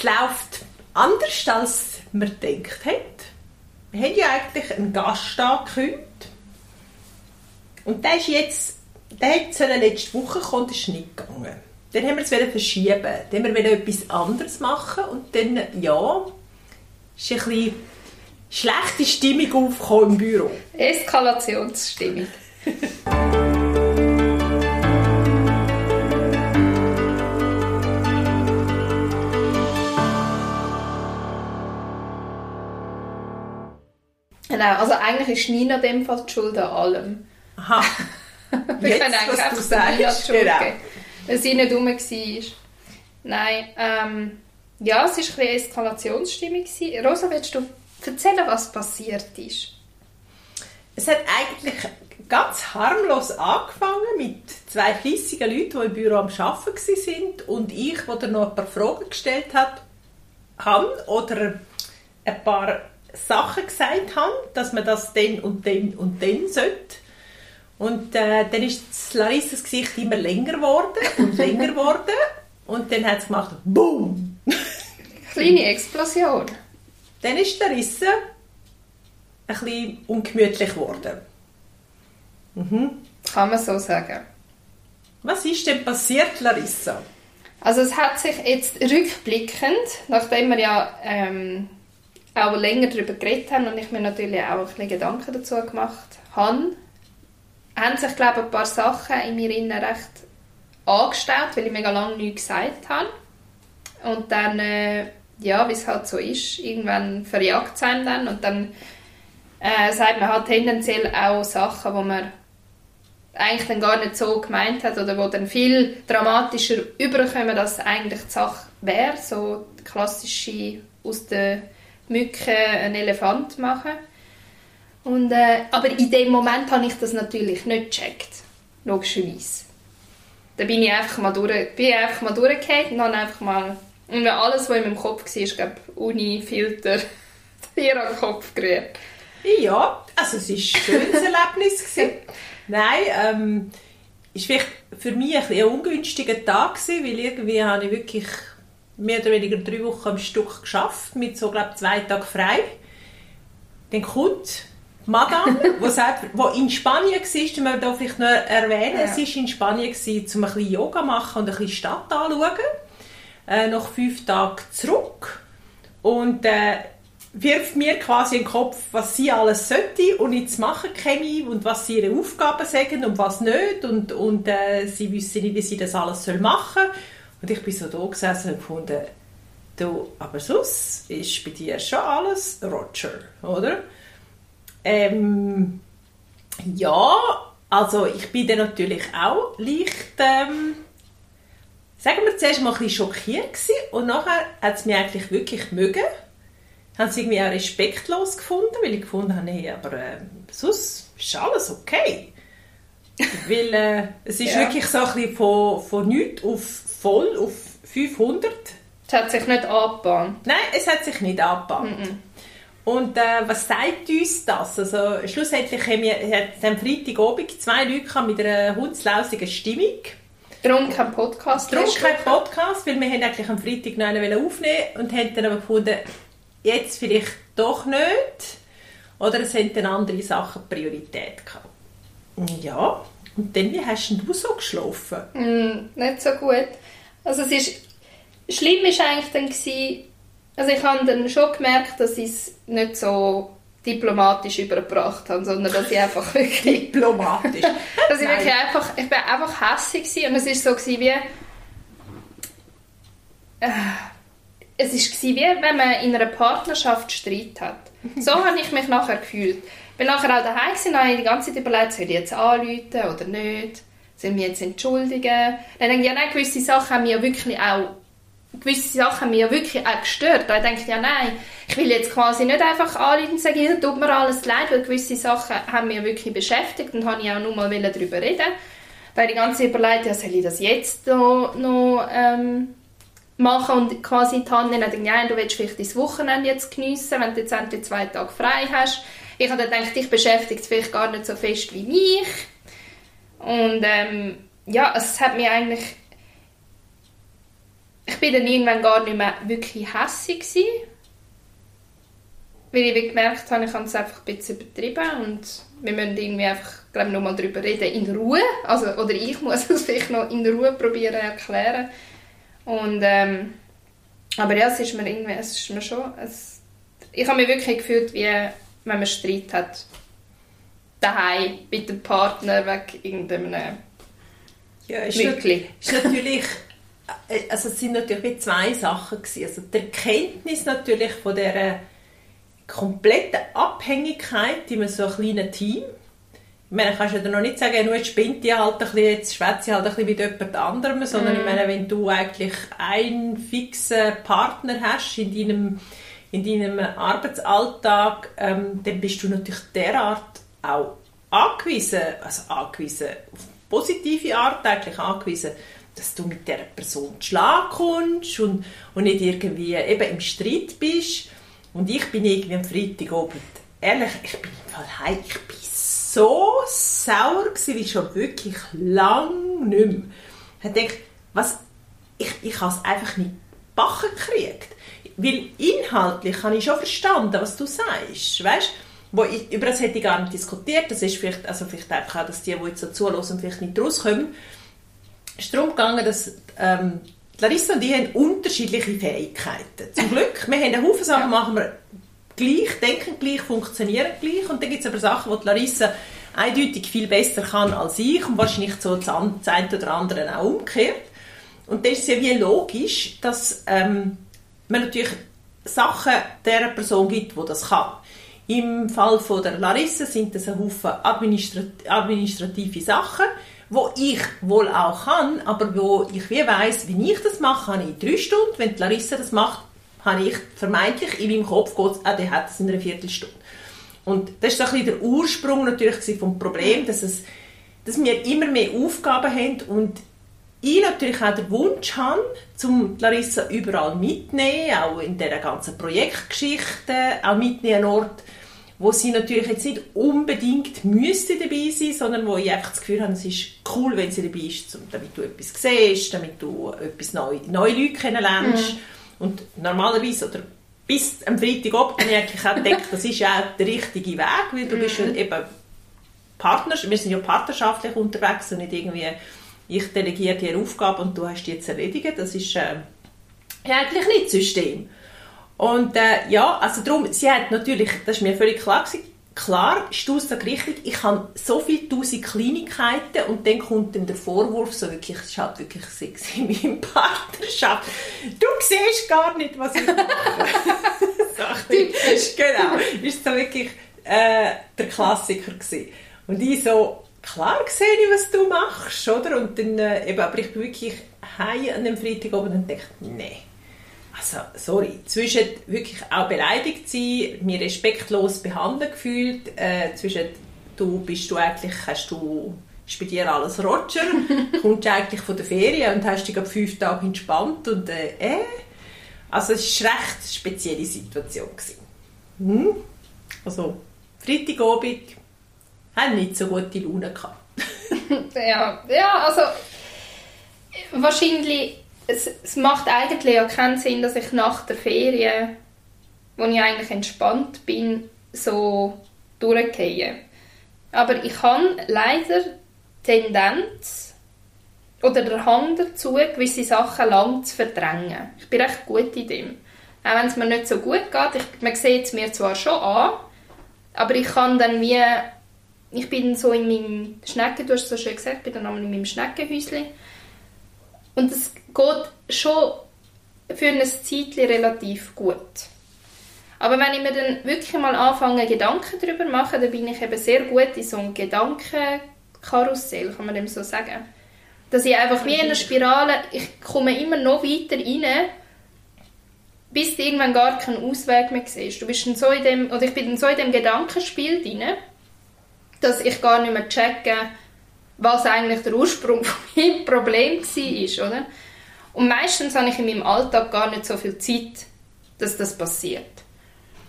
es läuft anders, als man denkt hat. Wir haben ja eigentlich einen Gast angekündigt. Und der ist jetzt, der hat letzte Woche kommen, ist nicht gegangen. Dann haben wir es verschieben. Dann haben wir etwas anderes machen und dann, ja, ist ein bisschen schlechte Stimmung aufgekommen im Büro. Eskalationsstimmung. Genau, also eigentlich ist Nina dem Fall die Schuld an allem. Aha. Wir Jetzt, können eigentlich einfach sagen, Nina die Schuld genau. geben, weil sie nicht rum war. Nein, ähm, ja, es war ein bisschen Eskalationsstimmung. Rosa, willst du erzählen, was passiert ist? Es hat eigentlich ganz harmlos angefangen mit zwei fleissigen Leuten, die im Büro am Arbeiten waren und ich, die noch ein paar Fragen gestellt habe oder ein paar Sachen gesagt habe, dass man das dann und dann und dann sollte. Und äh, dann ist Larissas Gesicht immer länger geworden und länger geworden. Und dann hat es gemacht, BOOM! Kleine Explosion. Dann ist Larissa ein bisschen ungemütlich geworden. Mhm. Kann man so sagen. Was ist denn passiert, Larissa? Also es hat sich jetzt rückblickend, nachdem wir ja ähm, auch länger darüber geredet haben und ich mir natürlich auch ein bisschen Gedanken dazu gemacht habe, haben sich, glaube ich, ein paar Sachen in mir innen recht angestellt, weil ich mega lange nichts gesagt habe. Und dann, äh, ja, wie es halt so ist, irgendwann verjagt es dann und dann äh, sagt man halt tendenziell auch Sachen, wo man eigentlich dann gar nicht so gemeint hat oder wo dann viel dramatischer überkommen, als eigentlich die Sache wäre. So klassische aus der Mücke einen Elefant machen. Und, äh, aber in dem Moment habe ich das natürlich nicht gecheckt, logischerweise. Da bin ich einfach mal, durch, bin ich einfach mal durchgefallen und habe einfach mal und alles, was in meinem Kopf war, ist, glaube Uni, Filter, hier an den Kopf gerührt. Ja, also es war ein schönes Erlebnis. Nein, ähm, es war für mich ein, ein ungünstiger Tag, gewesen, weil irgendwie habe ich wirklich mehr oder weniger drei Wochen am Stück geschafft, mit so glaube zwei Tagen frei. Dann kommt Madame, wo, sagt, wo in Spanien war, müssen wir da vielleicht noch erwähnen, ja. sie war in Spanien, gewesen, um ein bisschen Yoga machen und ein bisschen Stadt anschauen. Äh, nach fünf Tagen zurück. Und äh, wirft mir quasi in den Kopf, was sie alles sollte und jetzt machen käme und was sie ihre Aufgaben sagen und was nicht und, und äh, sie wissen nicht, wie sie das alles machen soll. Und ich bin so da gesessen und gefunden, du, aber sonst ist bei dir schon alles Roger, oder? Ähm, ja, also ich bin dann natürlich auch leicht, ähm, sagen wir zuerst mal ein bisschen schockiert gewesen und nachher hat es mich eigentlich wirklich mögen habe es irgendwie auch respektlos gefunden, weil ich gefunden habe, nee, aber äh, sonst ist alles okay. weil äh, es ist ja. wirklich so ein bisschen von, von nichts auf voll, auf 500. Es hat sich nicht angebahnt. Nein, es hat sich nicht angebahnt. Mm -mm. Und äh, was sagt uns das? Also, schlussendlich haben wir am Freitagabend zwei Leute mit einer hundslausigen Stimmung. Darum kein Podcast. Darum kein Podcast, weil wir eigentlich am Freitag noch einen aufnehmen und haben dann aber gefunden, jetzt vielleicht doch nicht. Oder es haben dann andere Sachen Priorität gehabt. Ja, und dann, wie hast du so geschlafen? Mm, nicht so gut. Also es ist, schlimm war eigentlich dann, gewesen, also ich habe dann schon gemerkt, dass ich es nicht so diplomatisch übergebracht habe, sondern dass ich einfach wirklich... diplomatisch? dass ich wirklich einfach, ich bin einfach hässlich und es war so gewesen, wie... Äh, es war wie wenn man in einer Partnerschaft Streit hat. So habe ich mich nachher gefühlt. Ich bin nachher auch daheim gewesen, habe ich die ganze Zeit überlegt, soll ich jetzt anrufen oder nicht? Sollen wir jetzt entschuldigen? Dann denke ich, ja nein, gewisse Sachen haben mich wirklich auch gewisse Sachen haben mich wirklich auch gestört. Da denke ich, ja nein, ich will jetzt quasi nicht einfach anrufen und sagen, tut mir alles leid, weil gewisse Sachen haben mich wirklich beschäftigt und habe ich auch nur mal darüber reden Da habe ich die ganze Zeit überlegt, ja, soll ich das jetzt noch, noch ähm, machen und quasi die Hand nehmen, ja, du willst vielleicht dein Wochenende jetzt geniessen, wenn du jetzt endlich zwei Tage frei hast. Ich habe dann gedacht, dich beschäftigt es vielleicht gar nicht so fest wie mich. Und ähm, ja, es hat mir eigentlich... Ich bin dann irgendwann gar nicht mehr wirklich hässig gewesen, weil ich gemerkt habe, ich habe es einfach ein bisschen übertrieben und wir müssen irgendwie einfach, glaube noch mal darüber reden, in Ruhe, also, oder ich muss es vielleicht noch in Ruhe probieren erklären und ähm, aber ja, es ist mir irgendwie, es ist mir schon, es, ich habe mich wirklich gefühlt, wie wenn man Streit hat, daheim mit dem Partner wegen irgendeinem ja, ist, ist natürlich äh, also es sind natürlich zwei Sachen gewesen. Also die Erkenntnis natürlich von der kompletten Abhängigkeit in so einem kleinen Team. Ich meine, kannst du ja noch nicht sagen, nur jetzt spinnt die halt ein bisschen, jetzt schwätze halt ein bisschen mit jemand anderem, sondern mm. ich meine, wenn du eigentlich einen fixen Partner hast in deinem, in deinem Arbeitsalltag, ähm, dann bist du natürlich derart auch angewiesen, also angewiesen, auf positive Art eigentlich angewiesen, dass du mit der Person zu Schlag kommst und, und nicht irgendwie eben im Streit bist. Und ich bin irgendwie am Freitagabend, ehrlich, ich bin im heim, ich bin so sauer gewesen, wie schon wirklich lang nicht mehr. Ich dachte, was, ich, ich habe es einfach nicht backen gekriegt. Weil inhaltlich habe ich schon verstanden, was du sagst, weißt wo ich, über das hätte ich gar nicht diskutiert. Das ist vielleicht, also vielleicht einfach auch, dass die, die jetzt so zuhören, vielleicht nicht rauskommen. Es ist darum gegangen, dass ähm, Larissa und ich haben unterschiedliche Fähigkeiten. Zum Glück. Wir haben einen Haufen Sachen, ja. machen wir gleich, denken gleich, funktionieren gleich. Und dann gibt es aber Sachen, die Larissa eindeutig viel besser kann als ich und wahrscheinlich so das eine oder andere auch umgekehrt. Und das ist ja wie logisch, dass ähm, man natürlich Sachen der Person gibt, die das kann. Im Fall von der Larissa sind das ein Haufen administrat administrative Sachen, wo ich wohl auch kann, aber wo ich wie weiss, wie ich das mache, habe ich drei Stunden. Wenn die Larissa das macht, habe ich vermeintlich in meinem Kopf, geht, ah, der hat es in einer Viertelstunde. Und das ist ein der Ursprung natürlich vom Problem, dass, es, dass wir immer mehr Aufgaben haben und ich natürlich auch den Wunsch habe, zum Larissa überall mitnehmen, auch in dieser ganzen Projektgeschichte, auch mitnehmen an Ort, wo sie natürlich jetzt nicht unbedingt müsste dabei sein, sondern wo ich einfach das Gefühl habe, es ist cool, wenn sie dabei ist, damit du etwas siehst, damit du etwas neu, neue Leute kennenlernst. Mhm. Und normalerweise, oder bis am Freitagabend habe ich eigentlich auch gedacht, das ist ja auch der richtige Weg, weil du mhm. bist ja eben Partner, wir sind ja partnerschaftlich unterwegs und nicht irgendwie, ich delegiere dir Aufgabe und du hast die jetzt erledigt. Das ist äh, eigentlich nicht das System. Und äh, ja, also darum, sie hat natürlich, das ist mir völlig klar gewesen, klar die Aussage richtig, ich habe so viele tausend Kleinigkeiten und dann kommt dann der Vorwurf, so wirklich, es ist halt wirklich sexy in meiner Partnerschaft. Du siehst gar nicht, was ich mache. ist, genau, ist so wirklich äh, der Klassiker gewesen. Und ich so, klar sehe ich, was du machst, oder? Und dann, äh, eben, aber ich bin wirklich heim an dem Freitag oben und dachte, nee also, sorry, zwischen wirklich auch beleidigt sein, mir respektlos behandelt gefühlt, äh, zwischen du bist du eigentlich, hast du, ist bei dir alles Roger, kommst du eigentlich von der Ferien und hast dich ab fünf Tage entspannt und äh, äh, also es war eine recht spezielle Situation. Hm? Also, Freitagabend haben nicht so gute Laune gehabt. ja, ja, also wahrscheinlich es, es macht eigentlich auch keinen Sinn, dass ich nach der Ferien, wo ich eigentlich entspannt bin, so durchgehe. Aber ich habe leider Tendenz oder der Hang dazu, gewisse Sachen lang zu verdrängen. Ich bin recht gut in dem. Auch wenn es mir nicht so gut geht, ich, man sieht es mir zwar schon an, aber ich kann dann wie, ich bin so in meinem Schnecken, du hast es so schön gesagt, ich bin dann in meinem Schneckenhäuschen und es geht schon für ein Zeitchen relativ gut. Aber wenn ich mir dann wirklich mal anfange, Gedanken darüber zu machen, dann bin ich eben sehr gut in so einem Gedankenkarussell, kann man dem so sagen. Dass ich einfach wie in einer Spirale, ich komme immer noch weiter rein, bis du irgendwann gar keinen Ausweg mehr siehst. Du bist dann so in dem, oder ich bin dann so in dem Gedankenspiel drin, dass ich gar nicht mehr checke, was eigentlich der Ursprung von meinem Problem war, oder? Und meistens habe ich in meinem Alltag gar nicht so viel Zeit, dass das passiert.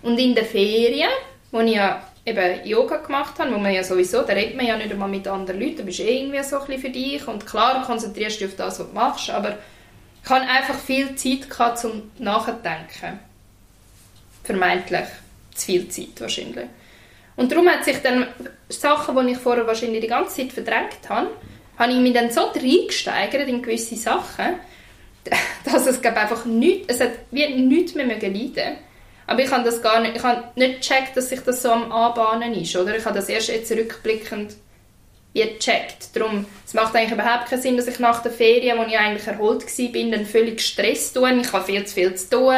Und in den Ferien, wo ich ja eben Yoga gemacht habe, wo man ja sowieso, da redet man ja nicht einmal mit anderen Leuten, du bist eh irgendwie so ein bisschen für dich und klar konzentrierst du dich auf das, was du machst, aber Ich hatte einfach viel Zeit gehabt, zum Nachdenken. Vermeintlich. Zu viel Zeit wahrscheinlich. Und darum hat sich dann Sachen, die ich vorher wahrscheinlich die ganze Zeit verdrängt habe, habe ich mich dann so reingesteigert in gewisse Sachen, dass es glaube einfach nicht, es hat wie nichts mehr leiden aber ich habe das gar nicht, ich habe nicht gecheckt, dass sich das so am Anbahnen ist, oder? Ich habe das erst jetzt rückblickend gecheckt. Darum, es macht eigentlich überhaupt keinen Sinn, dass ich nach der Ferien, wo ich eigentlich erholt war, dann völlig gestresst tue. Ich habe viel zu viel zu tun.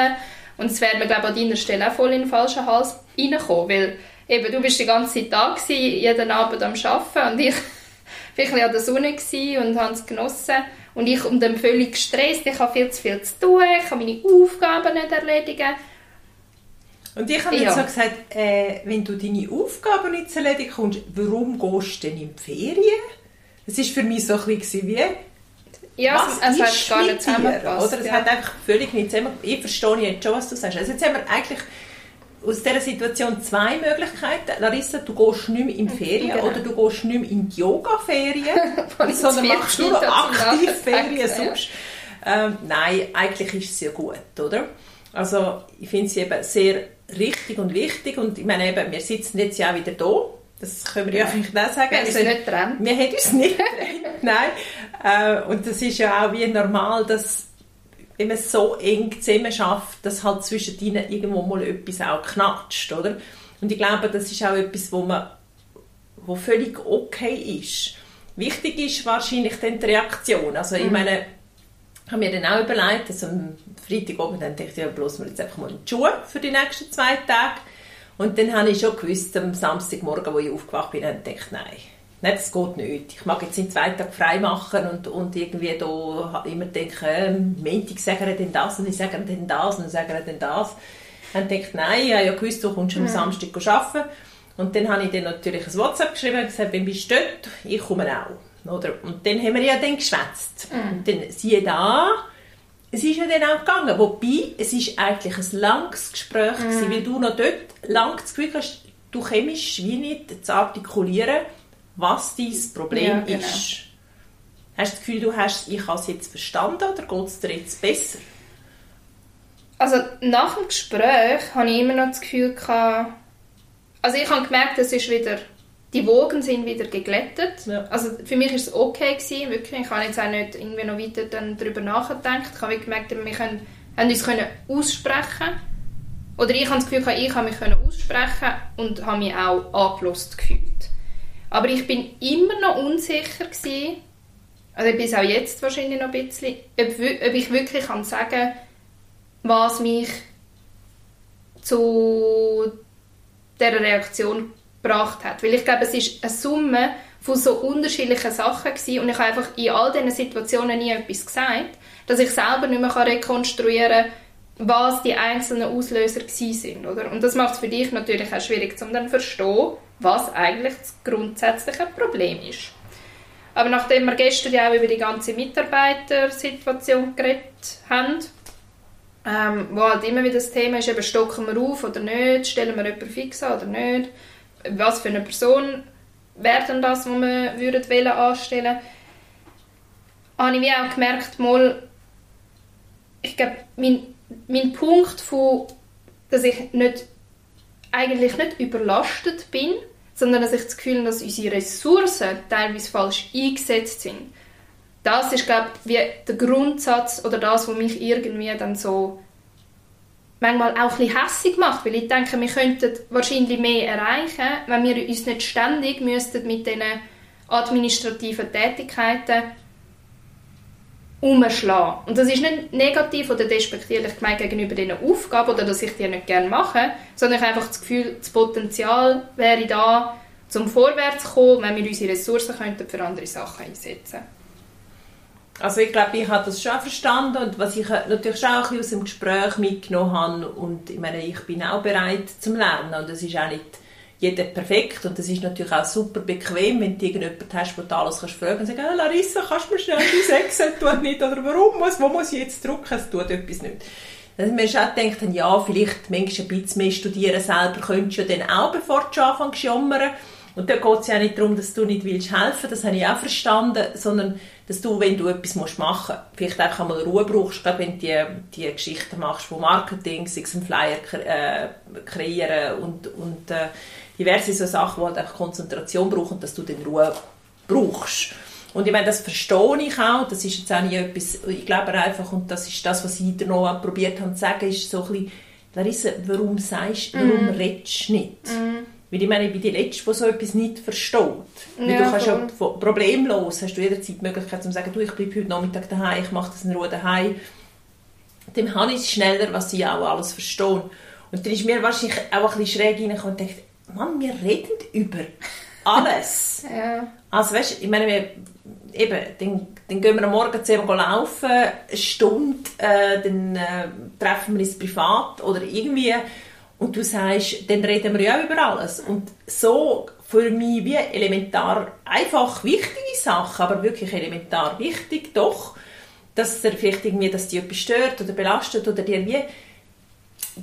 Und es wäre mir, glaube ich, an deiner Stelle auch voll in den falschen Hals reingekommen, weil eben, du bist die ganze Zeit da gewesen, jeden Abend am Arbeiten und ich war ein an der Sonne und habe es genossen. Und ich um dann völlig gestresst, ich habe viel zu viel zu tun, ich kann meine Aufgaben nicht erledigen. Und ich habe ja. so gesagt, äh, wenn du deine Aufgaben nicht zu erledigen kommst, warum gehst du denn in die Ferien? Das war für mich so ein bisschen wie... Ja, was es, es hat gar nicht zusammengepasst. Oder? Es ja. hat einfach völlig nicht zusammengepasst. Ich verstehe jetzt schon, was du sagst. Also jetzt haben wir eigentlich aus dieser Situation zwei Möglichkeiten. Larissa, du gehst nicht mehr in die Ferien genau. oder du gehst nicht mehr in die Yoga-Ferien, sondern machst nur aktiv Ferien sonst. Ähm, nein, eigentlich ist es ja gut, oder? Also ich finde es eben sehr richtig und wichtig und ich meine eben, wir sitzen jetzt ja auch wieder da. Das können wir ja vielleicht auch sagen. Wir haben uns also, nicht getrennt. Wir haben uns nicht getrennt, nein. Äh, und das ist ja auch wie normal, dass wenn man so eng zusammen schafft, dass halt zwischen ihnen irgendwo mal etwas auch knatscht, oder? Und ich glaube, das ist auch etwas, wo man wo völlig okay ist. Wichtig ist wahrscheinlich dann die Reaktion. Also ich mhm. meine, ich habe mir dann auch überlegt, dass am Freitagabend dann dachte ich, ja, bloß wir jetzt einfach mal in die Schuhe für die nächsten zwei Tage. Und dann habe ich schon gewusst, am Samstagmorgen, wo ich aufgewacht bin, habe ich gedacht, nein, Nein, das geht nicht. Ich mag jetzt in zwei Tagen frei machen und, und irgendwie da immer denken, äh, Montag sagen wir denn das und ich sage denn das und sagen denn das. Dann denke ich, nein, ich habe ja gewusst, du kommst am Samstag arbeiten. Und dann habe ich dann natürlich ein WhatsApp geschrieben und gesagt, wenn bist du dort, ich komme auch. Oder? Und dann haben wir ja dann geschwätzt. Mhm. Und dann siehe da, es ist ja dann auch gegangen. Wobei, es ist eigentlich ein langes Gespräch mhm. gewesen, weil du noch dort lang das Gefühl hast, du kommst wie nicht zu artikulieren, was dein Problem ja, genau. ist. Hast du das Gefühl, du hast, ich habe es jetzt verstanden oder geht es dir jetzt besser? Also nach dem Gespräch habe ich immer noch das Gefühl gehabt, also ich habe gemerkt, es ist wieder, die Wogen sind wieder geglättet. Ja. Also für mich war es okay gewesen, wirklich. Ich habe jetzt auch nicht irgendwie noch weiter dann darüber nachgedacht. Ich habe gemerkt, wir können, haben uns können aussprechen oder ich habe das Gefühl, ich habe mich können aussprechen und habe mich auch angelost gefühlt. Aber ich bin immer noch unsicher gewesen, also bis auch jetzt wahrscheinlich noch ein bisschen, ob, ob ich wirklich kann sagen was mich zu dieser Reaktion gebracht hat. Weil ich glaube, es ist eine Summe von so unterschiedlichen Sachen gewesen und ich habe einfach in all diesen Situationen nie etwas gesagt, dass ich selber nicht mehr rekonstruieren kann, was die einzelnen Auslöser sind, oder? Und das macht es für dich natürlich auch schwierig, um dann zu verstehen, was eigentlich das grundsätzliche Problem ist. Aber nachdem wir gestern ja auch über die ganze Mitarbeitersituation geredet haben, ähm, wo halt immer wieder das Thema ist, eben stocken wir auf oder nicht, stellen wir jemanden fix an oder nicht, was für eine Person wäre denn das, die wir wollen anstellen habe ich wie auch gemerkt, mal, ich glaube, mein, mein Punkt von, dass ich nicht eigentlich nicht überlastet bin, sondern dass ich das Gefühl habe, dass unsere Ressourcen teilweise falsch eingesetzt sind. Das ist, glaube ich, der Grundsatz oder das, was mich irgendwie dann so manchmal auch ein hässig macht, weil ich denke, wir könnten wahrscheinlich mehr erreichen, wenn wir uns nicht ständig müssten mit diesen administrativen Tätigkeiten umschlagen. Und das ist nicht negativ oder despektierlich gemeint gegenüber diesen Aufgaben oder dass ich die nicht gerne mache, sondern ich einfach das Gefühl, das Potenzial wäre da, zum vorwärts zu kommen, wenn wir unsere Ressourcen könnten für andere Sachen einsetzen also ich glaube, ich habe das schon verstanden und was ich natürlich schon auch aus dem Gespräch mitgenommen habe und ich meine, ich bin auch bereit zum Lernen und es ist auch nicht jeder perfekt und das ist natürlich auch super bequem, wenn du irgendjemanden hast, wo du alles kannst fragen und sagen, ah, Larissa, kannst du mir schnell dein Excel tun nicht oder warum muss, wo muss ich jetzt drucken, es tut etwas nicht. Dass man schon gedacht ja, vielleicht manchmal ein bisschen mehr studieren selber könntest du ja dann auch, bevor du anfängst zu jammern. Und da geht es ja nicht darum, dass du nicht willst helfen, das habe ich auch verstanden, sondern dass du, wenn du etwas machen musst, vielleicht einfach einmal Ruhe brauchst, gerade wenn du die, die Geschichten machst von Marketing, sei es einen Flyer äh, kreieren und, und äh, diverse so Sachen, die halt einfach Konzentration brauchen, dass du dann Ruhe brauchst. Und ich meine, das verstehe ich auch, das ist jetzt auch nicht etwas, ich glaube einfach, und das ist das, was ich dir noch probiert habe zu sagen, ist so ein bisschen, Larissa, warum sagst, warum mm. redest du nicht? Mm. Weil ich meine, ich bin die Letzte, die so etwas nicht versteht. Weil ja, du kannst ja problemlos, hast du jederzeit die Möglichkeit zu sagen, du, ich bleibe heute Nachmittag daheim, ich mache das in Ruhe daheim. Dann habe ich es schneller, was ich auch alles verstehe. Und dann ist mir wahrscheinlich auch ein bisschen schräg reingekommen und dachte, Mann, wir reden über alles. ja. Also weißt, ich meine, wir, eben, dann, dann gehen wir am Morgen zusammen laufen, eine Stunde, äh, dann äh, treffen wir uns privat oder irgendwie und du sagst, dann reden wir ja über alles. Und so für mich wie elementar, einfach wichtige Sachen, aber wirklich elementar wichtig, doch, dass dir vielleicht irgendwie, dass dich etwas stört oder belastet oder dir wie,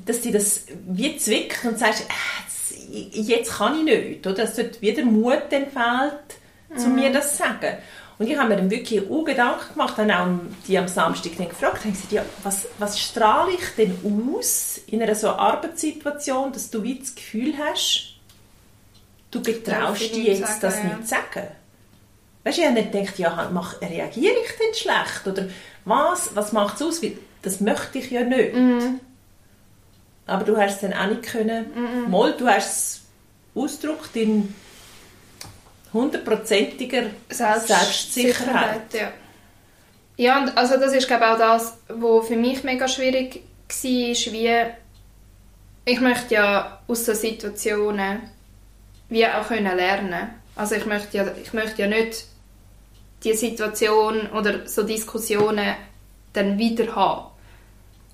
dass dir das wie zwickt und sagst, äh, jetzt kann ich nicht, oder? Dass dort wieder Mut fehlt, zu mhm. mir das zu sagen. Und ich habe mir dann wirklich auch Gedanken gemacht, dann auch die am Samstag dann gefragt, haben gesagt, ja, was, was strahle ich denn aus in einer so Arbeitssituation, dass du wie das Gefühl hast, du getraust dich jetzt sagen, das ja. nicht zu sagen? Weißt du, ich habe nicht gedacht, ja, mach, reagiere ich denn schlecht? Oder was, was macht es aus? Das möchte ich ja nicht. Mhm. Aber du hast es dann auch nicht können. Mhm. Mal, du hast es ausgedrückt in hundertprozentiger Selbstsicherheit. Ja. ja, und also das ist glaube auch das, was für mich mega schwierig war, wie ich möchte ja aus so Situationen wie auch können lernen. Also ich möchte ja, ich möchte ja nicht die Situation oder so Diskussionen dann wieder haben.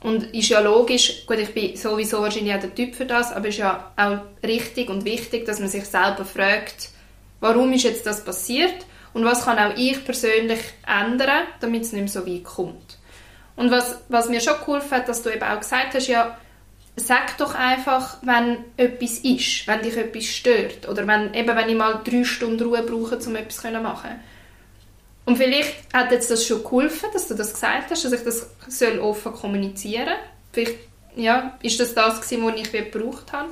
Und ist ja logisch, gut, ich bin sowieso wahrscheinlich auch der Typ für das, aber ist ja auch richtig und wichtig, dass man sich selber fragt, warum ist jetzt das passiert und was kann auch ich persönlich ändern, damit es nicht mehr so weit kommt. Und was, was mir schon geholfen hat, dass du eben auch gesagt hast, ja, sag doch einfach, wenn etwas ist, wenn dich etwas stört oder wenn, eben, wenn ich mal drei Stunden Ruhe brauche, um etwas zu machen. Und vielleicht hat jetzt das schon geholfen, dass du das gesagt hast, dass ich das soll offen kommunizieren soll. Vielleicht ja, ist das das, was ich gebraucht habe.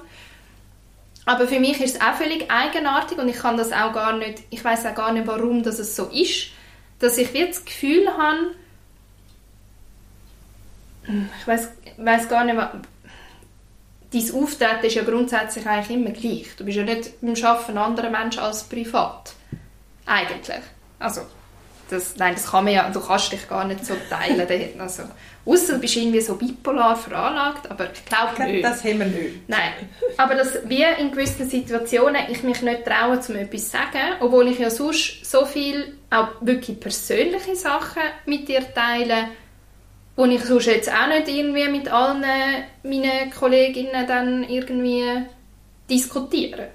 Aber für mich ist es auch völlig eigenartig und ich kann das auch gar nicht, ich weiß auch gar nicht, warum das so ist, dass ich jetzt das Gefühl habe, ich weiß, weiß gar nicht, dein Auftreten ist ja grundsätzlich eigentlich immer gleich. Du bist ja nicht beim Arbeiten anderer Mensch als privat. Eigentlich. Also, das, nein, das kann man ja, du kannst dich gar nicht so teilen. Also, Außer du bist irgendwie so bipolar veranlagt, aber ich glaube nicht. Das haben wir nicht. Nein, aber dass wie in gewissen Situationen ich mich nicht traue, um etwas zu sagen, obwohl ich ja sonst so viel auch wirklich persönliche Sachen mit dir teile, wo ich sonst jetzt auch nicht irgendwie mit allen meinen Kolleginnen dann irgendwie diskutiere.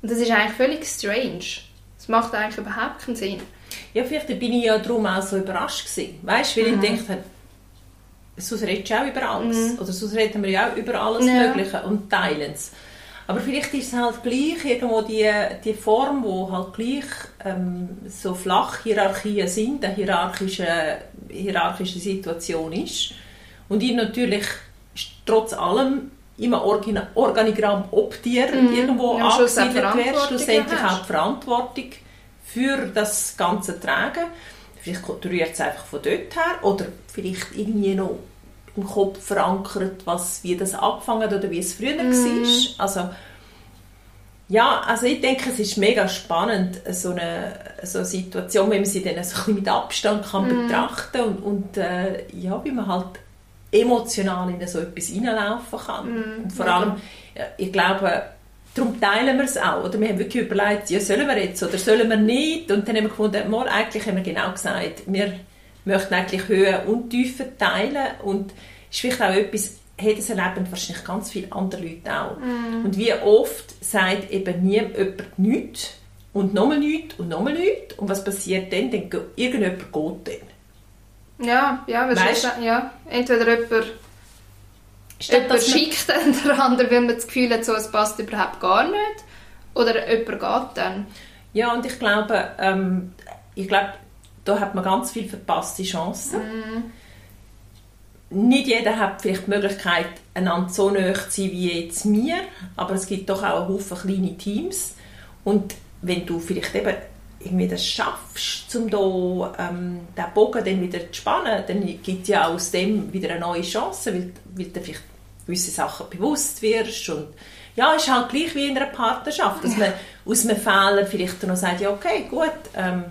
Und das ist eigentlich völlig strange. Das macht eigentlich überhaupt keinen Sinn. Ja, vielleicht bin ich ja darum auch so überrascht gewesen. Weißt, weil mhm. ich dachte, sonst redest du auch über alles. Mhm. Oder sonst reden wir ja auch über alles ja. Mögliche und teilen es. Aber vielleicht ist es halt gleich irgendwo die, die Form, wo halt gleich ähm, so flach Hierarchien sind, eine hierarchische, hierarchische Situation ist. Und ich natürlich trotz allem immer Organigramm ob dir mm, irgendwo ja, angesiedelt wird, schlussendlich auch die Verantwortung für das ganze Tragen. Vielleicht rührt es einfach von dort her oder vielleicht irgendwie noch im Kopf verankert, was, wie das angefangen hat oder wie es früher mm. war. Also, ja, also ich denke, es ist mega spannend, so eine, so eine Situation, wenn man sie dann so ein mit Abstand kann mm. betrachten und, und äh, ja, wie man halt emotional in so etwas hineinlaufen kann. Mm. Und vor allem, ich glaube, darum teilen wir es auch. Oder wir haben wirklich überlegt, ja, sollen wir jetzt oder sollen wir nicht? Und dann haben wir gefunden, mal, eigentlich haben wir genau gesagt, wir möchten eigentlich Höhen und Tiefen teilen und ist vielleicht auch etwas, hey, das erleben wahrscheinlich ganz viele andere Leute auch. Mm. Und wie oft sagt eben nie jemand nichts und nochmal nichts und nochmal nichts und was passiert dann? Dann irgendjemand geht dann. Ja, ja, weißt, ja. entweder jemand Jemand schickt dann der andere, weil man das Gefühl hat, so, es passt überhaupt gar nicht. Oder jemand geht dann. Ja, und ich glaube, ähm, ich glaube, da hat man ganz viele verpasste Chancen. Mm. Nicht jeder hat vielleicht die Möglichkeit, einander so nahe zu sein wie jetzt mir, aber es gibt doch auch einen Haufen kleine Teams. Und wenn du vielleicht eben irgendwie das schaffst, um da, ähm, den Bogen dann wieder zu spannen, dann gibt es ja aus dem wieder eine neue Chance, weil, weil du vielleicht gewisse Sachen bewusst wirst und ja, ist halt gleich wie in einer Partnerschaft, dass man aus einem Fehler vielleicht noch sagt, ja okay, gut, ähm,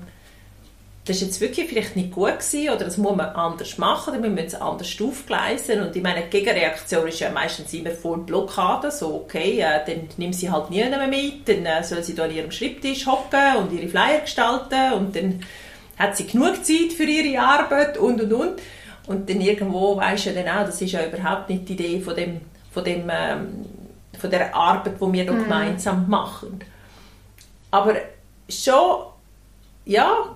das ist jetzt wirklich vielleicht nicht gut gewesen oder das muss man anders machen oder wir müssen es anders aufgleisen und ich meine, die Gegenreaktion ist ja meistens immer voll Blockade, so okay, äh, dann nimm sie halt nie mehr mit, dann äh, soll sie da an ihrem Schreibtisch hocken und ihre Flyer gestalten und dann hat sie genug Zeit für ihre Arbeit und und und und dann irgendwo weisst du ja dann auch, das ist ja überhaupt nicht die Idee von dem, von dem ähm, von der Arbeit, die wir mhm. gemeinsam machen. Aber schon, ja,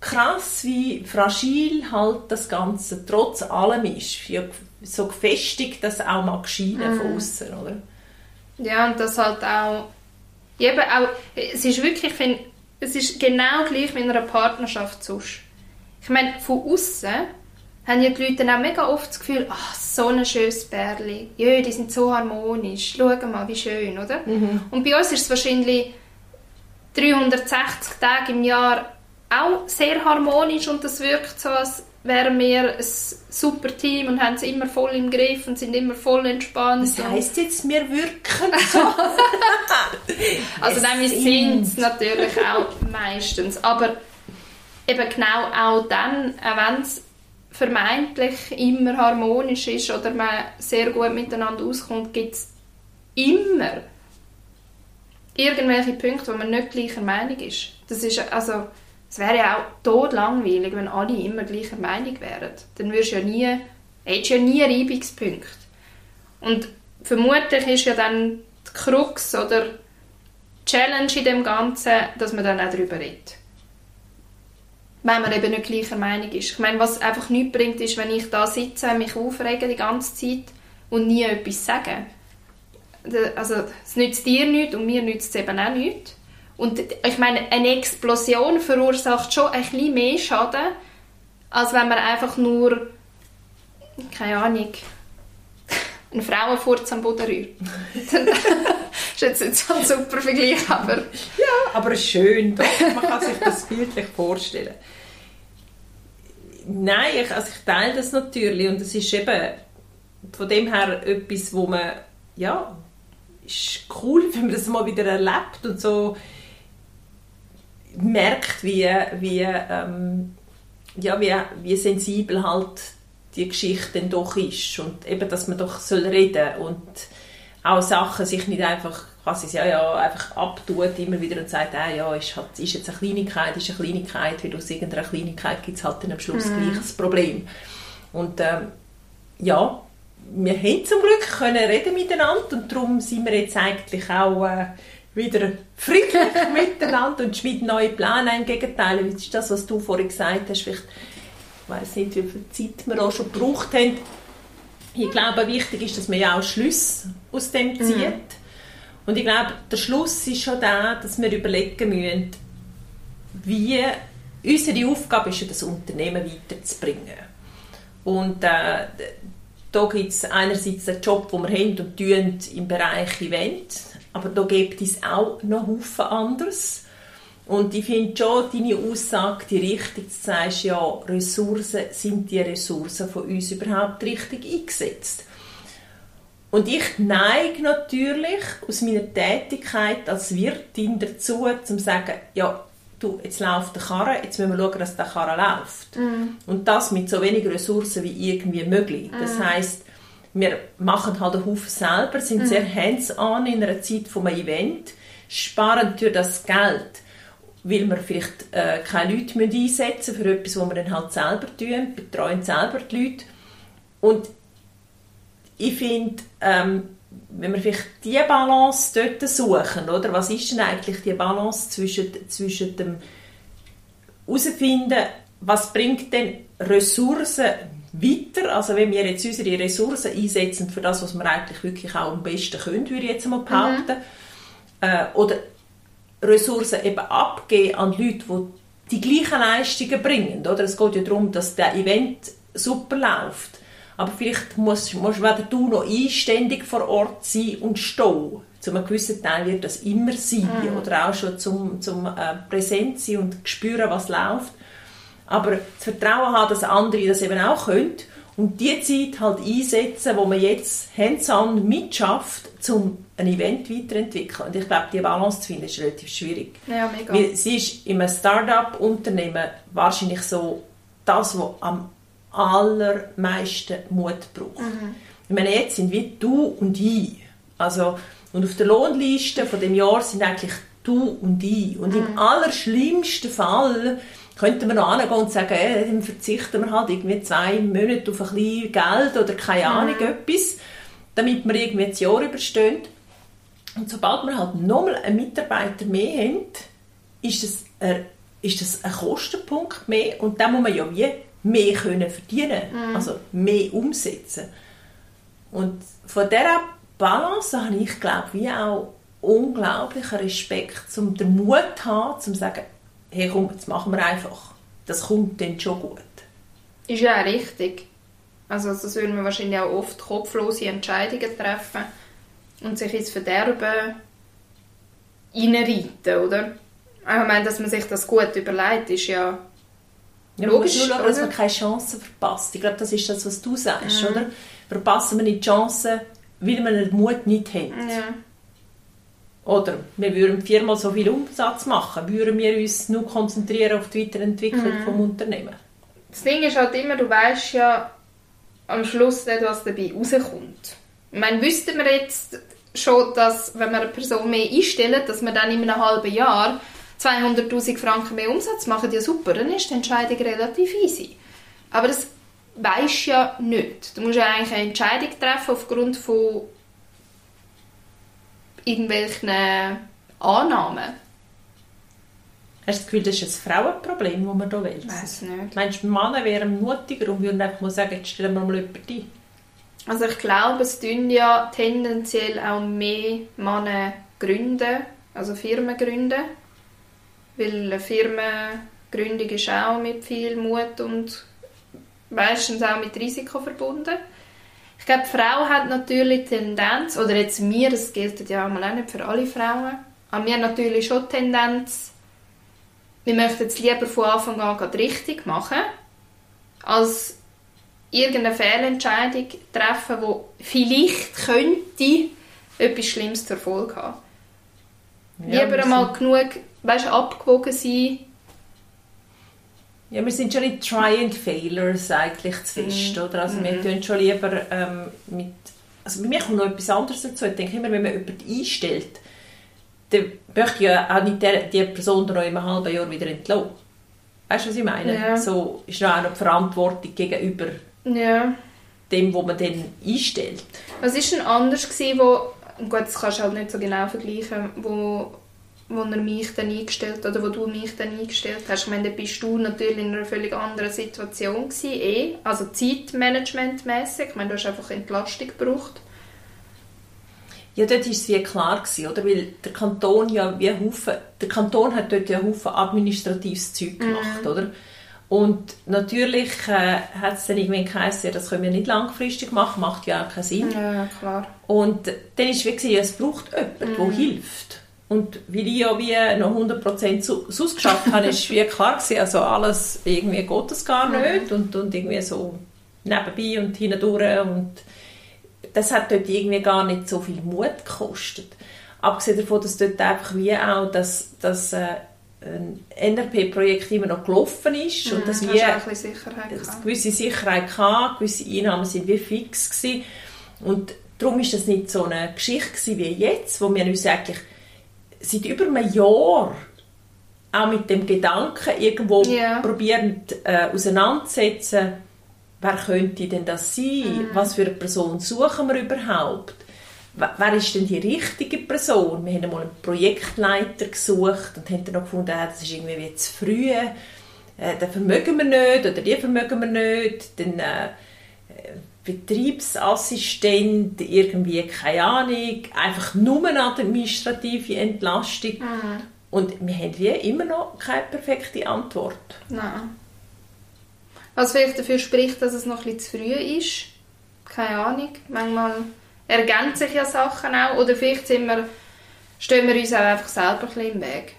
krass, wie fragil halt das Ganze trotz allem ist. Ja, so gefestigt das auch mag scheinen mhm. von außen, oder? Ja, und das halt auch, eben auch, es ist wirklich, ich finde, es ist genau gleich wie in einer Partnerschaft sonst. Ich meine, von außen haben ja die Leute auch mega oft das Gefühl, ach, so ein schönes Bärli, ja, die sind so harmonisch, schau mal, wie schön, oder? Mhm. Und bei uns ist es wahrscheinlich 360 Tage im Jahr auch sehr harmonisch und das wirkt so, als wären wir ein super Team und haben es immer voll im Griff und sind immer voll entspannt. Was heisst jetzt, wir wirken so? also nein, wir sind es natürlich auch meistens, aber eben genau auch dann, auch wenn es vermeintlich immer harmonisch ist oder man sehr gut miteinander auskommt, gibt es immer irgendwelche Punkte, wo man nicht gleicher Meinung ist. Das ist also, es wäre ja auch todlangweilig, wenn alle immer gleicher Meinung wären. Dann würdest du ja nie, hättest ja nie Reibungspunkte. Und vermutlich ist ja dann die Krux oder die Challenge in dem Ganzen, dass man dann auch darüber redet wenn man eben nicht gleicher Meinung ist. Ich meine, was einfach nichts bringt, ist, wenn ich da sitze, mich aufrege die ganze Zeit und nie etwas sage. Also, es nützt dir nichts und mir nützt es eben auch nichts. Und ich meine, eine Explosion verursacht schon ein bisschen mehr Schaden, als wenn man einfach nur, keine Ahnung, einen Frauenfurz am Boden rührt. das ist jetzt nicht so ein super Vergleich, aber... Ja, aber schön, doch. Man kann sich das bildlich vorstellen. Nein, ich, also ich teile das natürlich und es ist eben von dem her etwas, wo man, ja, ist cool, wenn man das mal wieder erlebt und so merkt, wie, wie, ähm, ja, wie, wie sensibel halt die Geschichte dann doch ist und eben, dass man doch soll reden und auch Sachen sich nicht einfach quasi ja, ja, einfach abtut immer wieder und sagt, ah, ja, ist, halt, ist jetzt eine Kleinigkeit, ist eine Kleinigkeit, weil aus irgendeiner Kleinigkeit gibt es halt dann am Schluss mhm. gleich das Problem. Und ähm, ja, wir haben zum Glück können reden miteinander und darum sind wir jetzt eigentlich auch äh, wieder friedlich miteinander und schmieden neue Pläne. Im Gegenteil, das ist das, was du vorhin gesagt hast, vielleicht ich weiß nicht, wie viel Zeit wir auch schon gebraucht haben. Ich glaube, wichtig ist, dass man ja auch Schlüsse aus dem zieht. Mhm. Und ich glaube, der Schluss ist schon da, dass wir überlegen müssen, wie unsere Aufgabe ist, das Unternehmen weiterzubringen. Und äh, da gibt es einerseits den Job, den wir haben und tun im Bereich Event, aber da gibt es auch noch Haufen anderes. Und ich finde schon deine Aussage die richtig. Du sagst ja, Ressourcen, sind die Ressourcen von uns überhaupt richtig eingesetzt? Und ich neige natürlich aus meiner Tätigkeit als Wirtin dazu, zu sagen, ja, du, jetzt läuft der Karre, jetzt müssen wir schauen, dass der Karre läuft. Mm. Und das mit so wenig Ressourcen wie irgendwie möglich. Mm. Das heißt, wir machen halt einen Haufen selber, sind mm. sehr hands-on in einer Zeit von einem Event, sparen durch das Geld weil wir vielleicht äh, keine Leute einsetzen müssen für etwas, was wir dann halt selber tun, betreuen selber die Leute. Und ich finde, ähm, wenn wir vielleicht diese Balance dort suchen, oder, was ist denn eigentlich die Balance zwischen, zwischen dem herausfinden, was bringt denn Ressourcen weiter, also wenn wir jetzt unsere Ressourcen einsetzen für das, was wir eigentlich wirklich auch am besten können, würde ich jetzt mal behaupten, mhm. Äh, oder Ressourcen eben abgeben an Leute, die die gleichen Leistungen bringen. Oder? Es geht ja darum, dass der Event super läuft. Aber vielleicht musst, musst weder du noch einständig vor Ort sein und stehen. Zu einem gewissen Teil wird das immer sein. Mhm. Oder auch schon zum, zum äh, Präsent sein und spüren, was läuft. Aber das Vertrauen haben, dass andere das eben auch können und die Zeit halt einsetzen, wo man jetzt hands-on mitschafft, um ein Event weiterzuentwickeln. Und ich glaube, die Balance zu finden, ist relativ schwierig. Ja, mega. Weil sie ist in einem Start-up-Unternehmen wahrscheinlich so das, was am allermeisten Mut braucht. Mhm. Ich meine, jetzt sind wir du und ich. Also, und auf der Lohnliste von dem Jahr sind eigentlich du und ich. Und mhm. im allerschlimmsten Fall könnten wir noch angehen und sagen, äh, dann verzichten wir halt irgendwie zwei Monate auf ein bisschen Geld oder keine Ahnung, mhm. etwas, damit wir irgendwie das Jahr überstehen. Und sobald wir halt nochmal einen Mitarbeiter mehr haben, ist das, ein, ist das ein Kostenpunkt mehr und dann muss man ja wie mehr können verdienen, mhm. also mehr umsetzen. Und von dieser Balance habe ich, glaube ich, auch unglaublichen Respekt, um den Mut zu haben, zu sagen, hey komm, jetzt machen wir einfach. Das kommt dann schon gut. Ist ja auch richtig. Also das würden wir wahrscheinlich auch oft kopflose Entscheidungen treffen und sich ins Verderben reinreiten, oder? Ich meine, dass man sich das gut überlegt, ist ja ja, logisch. Nur schauen, dass man keine Chancen verpasst. Ich glaube, das ist das, was du sagst, mhm. oder? Verpassen wir nicht die Chancen, weil wir den Mut nicht haben. Ja. Oder wir würden viermal so viel Umsatz machen, würden wir uns nur konzentrieren auf die Weiterentwicklung mhm. des Unternehmens. Das Ding ist halt immer, du weißt ja am Schluss nicht, was dabei rauskommt. Ich meine, wüssten wir jetzt schon, dass, wenn wir eine Person mehr einstellen, dass wir dann in einem halben Jahr 200'000 Franken mehr Umsatz machen, ja super, dann ist die Entscheidung relativ easy. Aber das weisst ja nicht. Du musst ja eigentlich eine Entscheidung treffen aufgrund von irgendwelchen Annahmen. Hast du das Gefühl, das ist ein Frauenproblem, das man hier will? Weiß nicht. Meinst du, Männer wären mutiger und würden einfach mal sagen, jetzt stellen wir mal jemanden ein? Also ich glaube, es tun ja tendenziell auch mehr Männer gründen, also Firmen gründen. Weil eine Firmengründung ist auch mit viel Mut und meistens auch mit Risiko verbunden. Ich glaube, die Frau hat natürlich Tendenz, oder jetzt mir, das gilt ja auch nicht für alle Frauen, aber wir haben natürlich schon Tendenz, wir möchten es lieber von Anfang an richtig machen, als irgendeine Fehlentscheidung treffen, die vielleicht könnte etwas Schlimmes zur Folge haben. Ja, lieber einmal genug weißt, abgewogen sein, ja, wir sind schon in Try and Failures eigentlich zu fest, mm. oder? Also mm. wir tun schon lieber ähm, mit... Also bei mir kommt noch etwas anderes dazu. Ich denke immer, wenn man jemanden einstellt, dann möchte ja auch nicht die, die Person dann noch in einem halben Jahr wieder entlassen. Weißt du, was ich meine? Ja. So ist noch auch noch die Verantwortung gegenüber ja. dem, wo man dann einstellt. Was war denn anders gewesen, wo... Gut, das kannst du halt nicht so genau vergleichen, wo wo er mich dann eingestellt oder wo du mich dann eingestellt hast. Ich meine, da bist du natürlich in einer völlig anderen Situation gewesen, eh. also zeitmanagementmäßig. Ich meine, du hast einfach Entlastung gebraucht. Ja, dort war es wie klar, gewesen, oder? weil der Kanton ja wie Haufen, der Kanton hat dort ja Haufen administratives Zeug gemacht, mm. oder? Und natürlich äh, hat es dann irgendwann geheißen, das können wir nicht langfristig machen, macht ja auch keinen Sinn. Ja, klar. Und dann ist es wie, es braucht jemanden, mm. der hilft. Und weil ich ja wie noch 100% sonst geschafft habe, ist wie klar gewesen, also alles irgendwie geht das gar mhm. nicht und, und irgendwie so nebenbei und hindurch und das hat dort irgendwie gar nicht so viel Mut gekostet. Abgesehen davon, dass dort einfach wie auch das, das äh, ein NRP-Projekt immer noch gelaufen ist mhm, und dass wir eine gewisse Sicherheit hatte, gewisse Einnahmen sind wie fix gewesen. und darum ist das nicht so eine Geschichte wie jetzt, wo wir uns eigentlich seit über einem Jahr auch mit dem Gedanken irgendwo yeah. probieren äh, auseinandersetzen, wer könnte denn das sein? Mm. Was für eine Person suchen wir überhaupt? Wer ist denn die richtige Person? Wir haben einmal einen Projektleiter gesucht und haben dann noch gefunden, ah, das ist irgendwie zu früh, äh, den vermögen wir nicht oder die vermögen wir nicht. Dann äh, Betriebsassistent, irgendwie, keine Ahnung, einfach nur eine administrative Entlastung. Mhm. Und wir haben wie immer noch keine perfekte Antwort. Nein. Was vielleicht dafür spricht, dass es noch ein bisschen zu früh ist. Keine Ahnung. Manchmal ergänzen sich ja Sachen auch. Oder vielleicht sind wir, stehen wir uns auch einfach selber ein bisschen im Weg.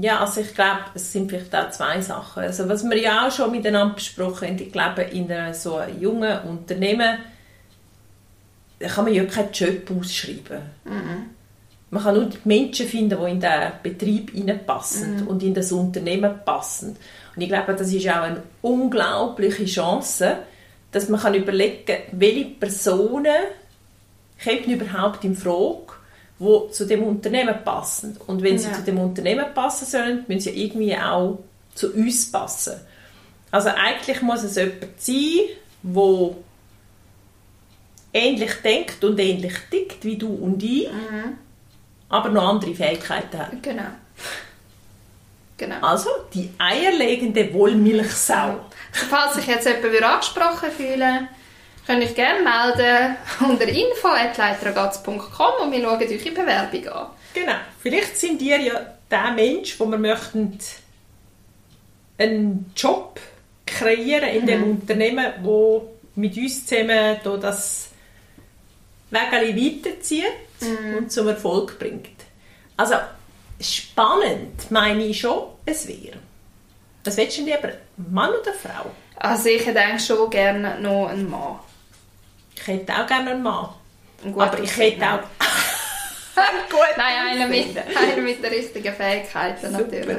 Ja, also ich glaube, es sind vielleicht auch zwei Sachen. Also was wir ja auch schon miteinander besprochen haben, ich glaube, in einem so einem jungen Unternehmen kann man ja keinen Job ausschreiben. Man kann nur die Menschen finden, die in den Betrieb hineinpassen und in das Unternehmen passen. Und ich glaube, das ist auch eine unglaubliche Chance, dass man kann überlegen kann, welche Personen kommen überhaupt in Frage, die zu dem Unternehmen passen. Und wenn sie Ja. zu dem Unternehmen passen sollen, müssen sie irgendwie auch zu uns passen. Also eigentlich muss es jemand sein, der ähnlich denkt und ähnlich tickt wie du und ich, aber noch andere Fähigkeiten hat. Genau. Genau. Also die eierlegende Wollmilchsau. Falls sich jetzt jemand angesprochen fühlen könnt euch gerne melden unter info.leiteragaz.com und wir schauen euch die Bewerbung an. Genau. Vielleicht sind ihr ja der Mensch, wo wir möchten einen Job kreieren in dem Unternehmen, wo mit uns zusammen da das Wägeli weiterzieht und zum Erfolg bringt. Also spannend meine ich schon, es wäre. Was willst du lieber, Mann oder Frau? Also ich hätte eigentlich schon gerne noch einen Mann. Ich hätte auch gerne einen Mann. Gut Aber ich hätte auch... Gut Nein, einer mit, einer mit den richtigen Fähigkeiten Super. natürlich.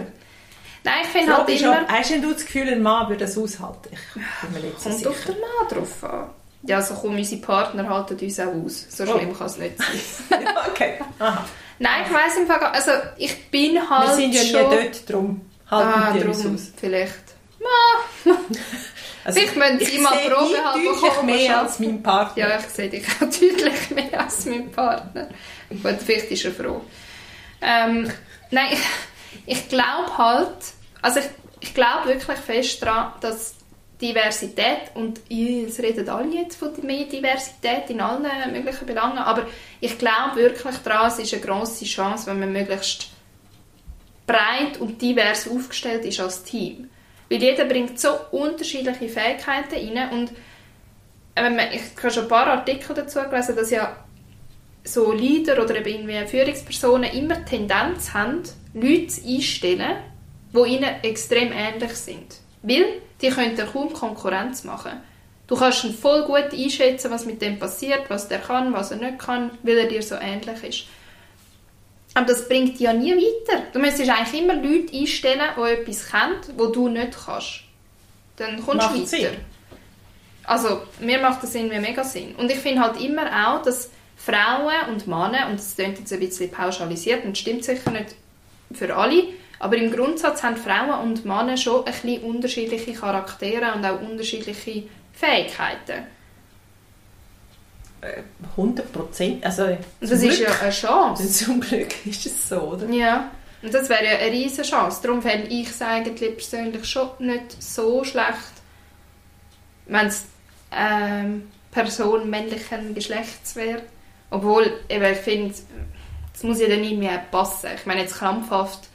Nein, ich finde halt ist, immer... ob- Hast du das Gefühl, ein Mann würde das aushalten? Ich bin mir nicht so Kommt auf sicher. den Mann drauf an. Ja, so kommen unsere Partner halten uns auch aus. So Oh. schlimm kann es nicht sein. okay. Aha. Nein, ich weiss im Fall gar- Also ich bin Wir halt sind ja nie schon... dort, darum halten Ah, wir uns drum aus. vielleicht. Also, Vielleicht müssen Sie ich mal Probe haben, deutlich mehr als mein Partner. Ja, ich sehe dich auch deutlich mehr als mein Partner. Gut, vielleicht ist er froh. Ähm, nein, ich, ich glaube halt, also ich, ich glaube wirklich fest daran, dass Diversität, und es reden alle jetzt von mehr Diversität in allen möglichen Belangen, aber ich glaube wirklich daran, es ist eine grosse Chance, wenn man möglichst breit und divers aufgestellt ist als Team. Weil jeder bringt so unterschiedliche Fähigkeiten rein und man, ich habe schon ein paar Artikel dazu gelesen, dass ja so Leader oder eben irgendwie Führungspersonen immer Tendenz haben, Leute einzustellen, die ihnen extrem ähnlich sind. Weil die können kaum Konkurrenz machen. Du kannst ihn voll gut einschätzen, was mit dem passiert, was der kann, was er nicht kann, weil er dir so ähnlich ist. Aber das bringt dich ja nie weiter. Du müsstest eigentlich immer Leute einstellen, die etwas kennen, wo du nicht kannst. Dann kommst Macht du weiter. Sinn. Also, mir macht das irgendwie mega Sinn. Und ich finde halt immer auch, dass Frauen und Männer, und das klingt jetzt ein bisschen pauschalisiert und stimmt sicher nicht für alle, aber im Grundsatz haben Frauen und Männer schon ein bisschen unterschiedliche Charaktere und auch unterschiedliche Fähigkeiten. 100 Prozent. Also, das ist Glück. ja eine Chance. Zum Glück ist es so, oder? Ja, und das wäre ja eine riesige Chance. Darum fände ich es eigentlich persönlich schon nicht so schlecht, wenn es ähm, Person männlichen Geschlechts wäre. Obwohl, eben, ich finde, es muss ja dann irgendwie auch passen. Ich meine, jetzt krampfhaft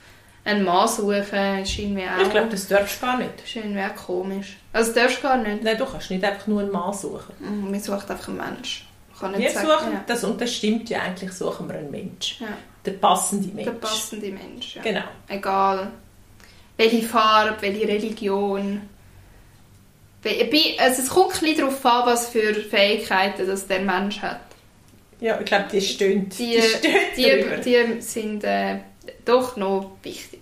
einen Mann suchen, ist irgendwie auch, Ich glaube, das darfst du gar nicht. ist irgendwie auch komisch. Also das darfst du gar nicht. Nein, du kannst nicht einfach nur einen Mann suchen. Mm, Man sucht einfach einen Mensch. Wir sagen, suchen, ja. das, und das stimmt ja eigentlich, suchen wir einen Mensch. Ja. Der passende Mensch. Der passende Mensch. Ja. Genau. Egal. Welche Farbe, welche Religion. Also es kommt ein bisschen darauf an, was für Fähigkeiten das der Mensch hat. Ja, ich glaube, die stöhnt. Die, die, drüber. die sind äh, doch noch wichtig.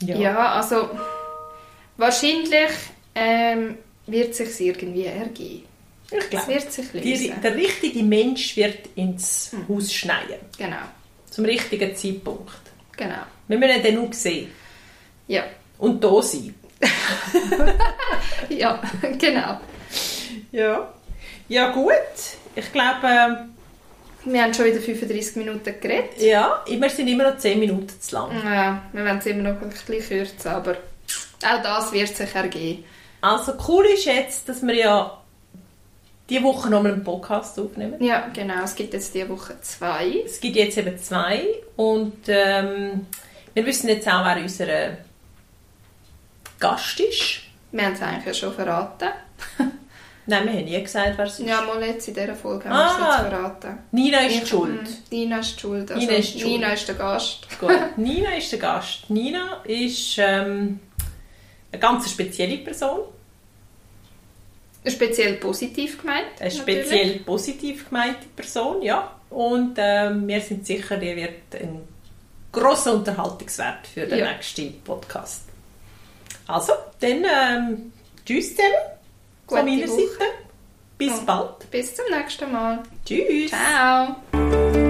ja. Ja, also wahrscheinlich ähm, wird es sich irgendwie ergeben. Ich Es glaube, wird sich die, lösen. der richtige Mensch wird ins Haus schneien. Genau, Zum richtigen Zeitpunkt. genau. Wir müssen ihn dann nur sehen. Ja, Und da sein. ja, genau. Ja. Ja, gut. Ich glaube, ähm, Wir haben schon wieder 35 Minuten geredet. ja, wir sind immer noch 10 Minuten zu lang. Ja, wir werden es immer noch ein bisschen kürzen, aber auch das wird sich ergeben. Also cool ist jetzt, dass wir ja diese Woche nochmal einen Podcast aufnehmen. Ja, genau. Es gibt jetzt diese Woche zwei. Es gibt jetzt eben zwei und ähm, wir wissen jetzt auch, wer unser Gast ist. Wir haben es eigentlich ja schon verraten. Nein, wir haben nie gesagt, wer es ist. Ja, mal jetzt in dieser Folge haben Ah. wir es jetzt verraten. Nina ist Ich- schuld. Mm, Nina ist schuld. Also Nina ist schuld. Nina ist der Gast. Gut, Nina ist der Gast. Nina ist ähm, eine ganz spezielle Person, Speziell positiv gemeint. eine natürlich. speziell positiv gemeinte Person, ja. Und ähm, wir sind sicher, die wird ein grosser Unterhaltungswert für den Ja. nächsten Podcast. Also, dann ähm, tschüss zusammen von meiner Woche. Seite. Bis Ja. bald. Bis zum nächsten Mal. Tschüss. Ciao.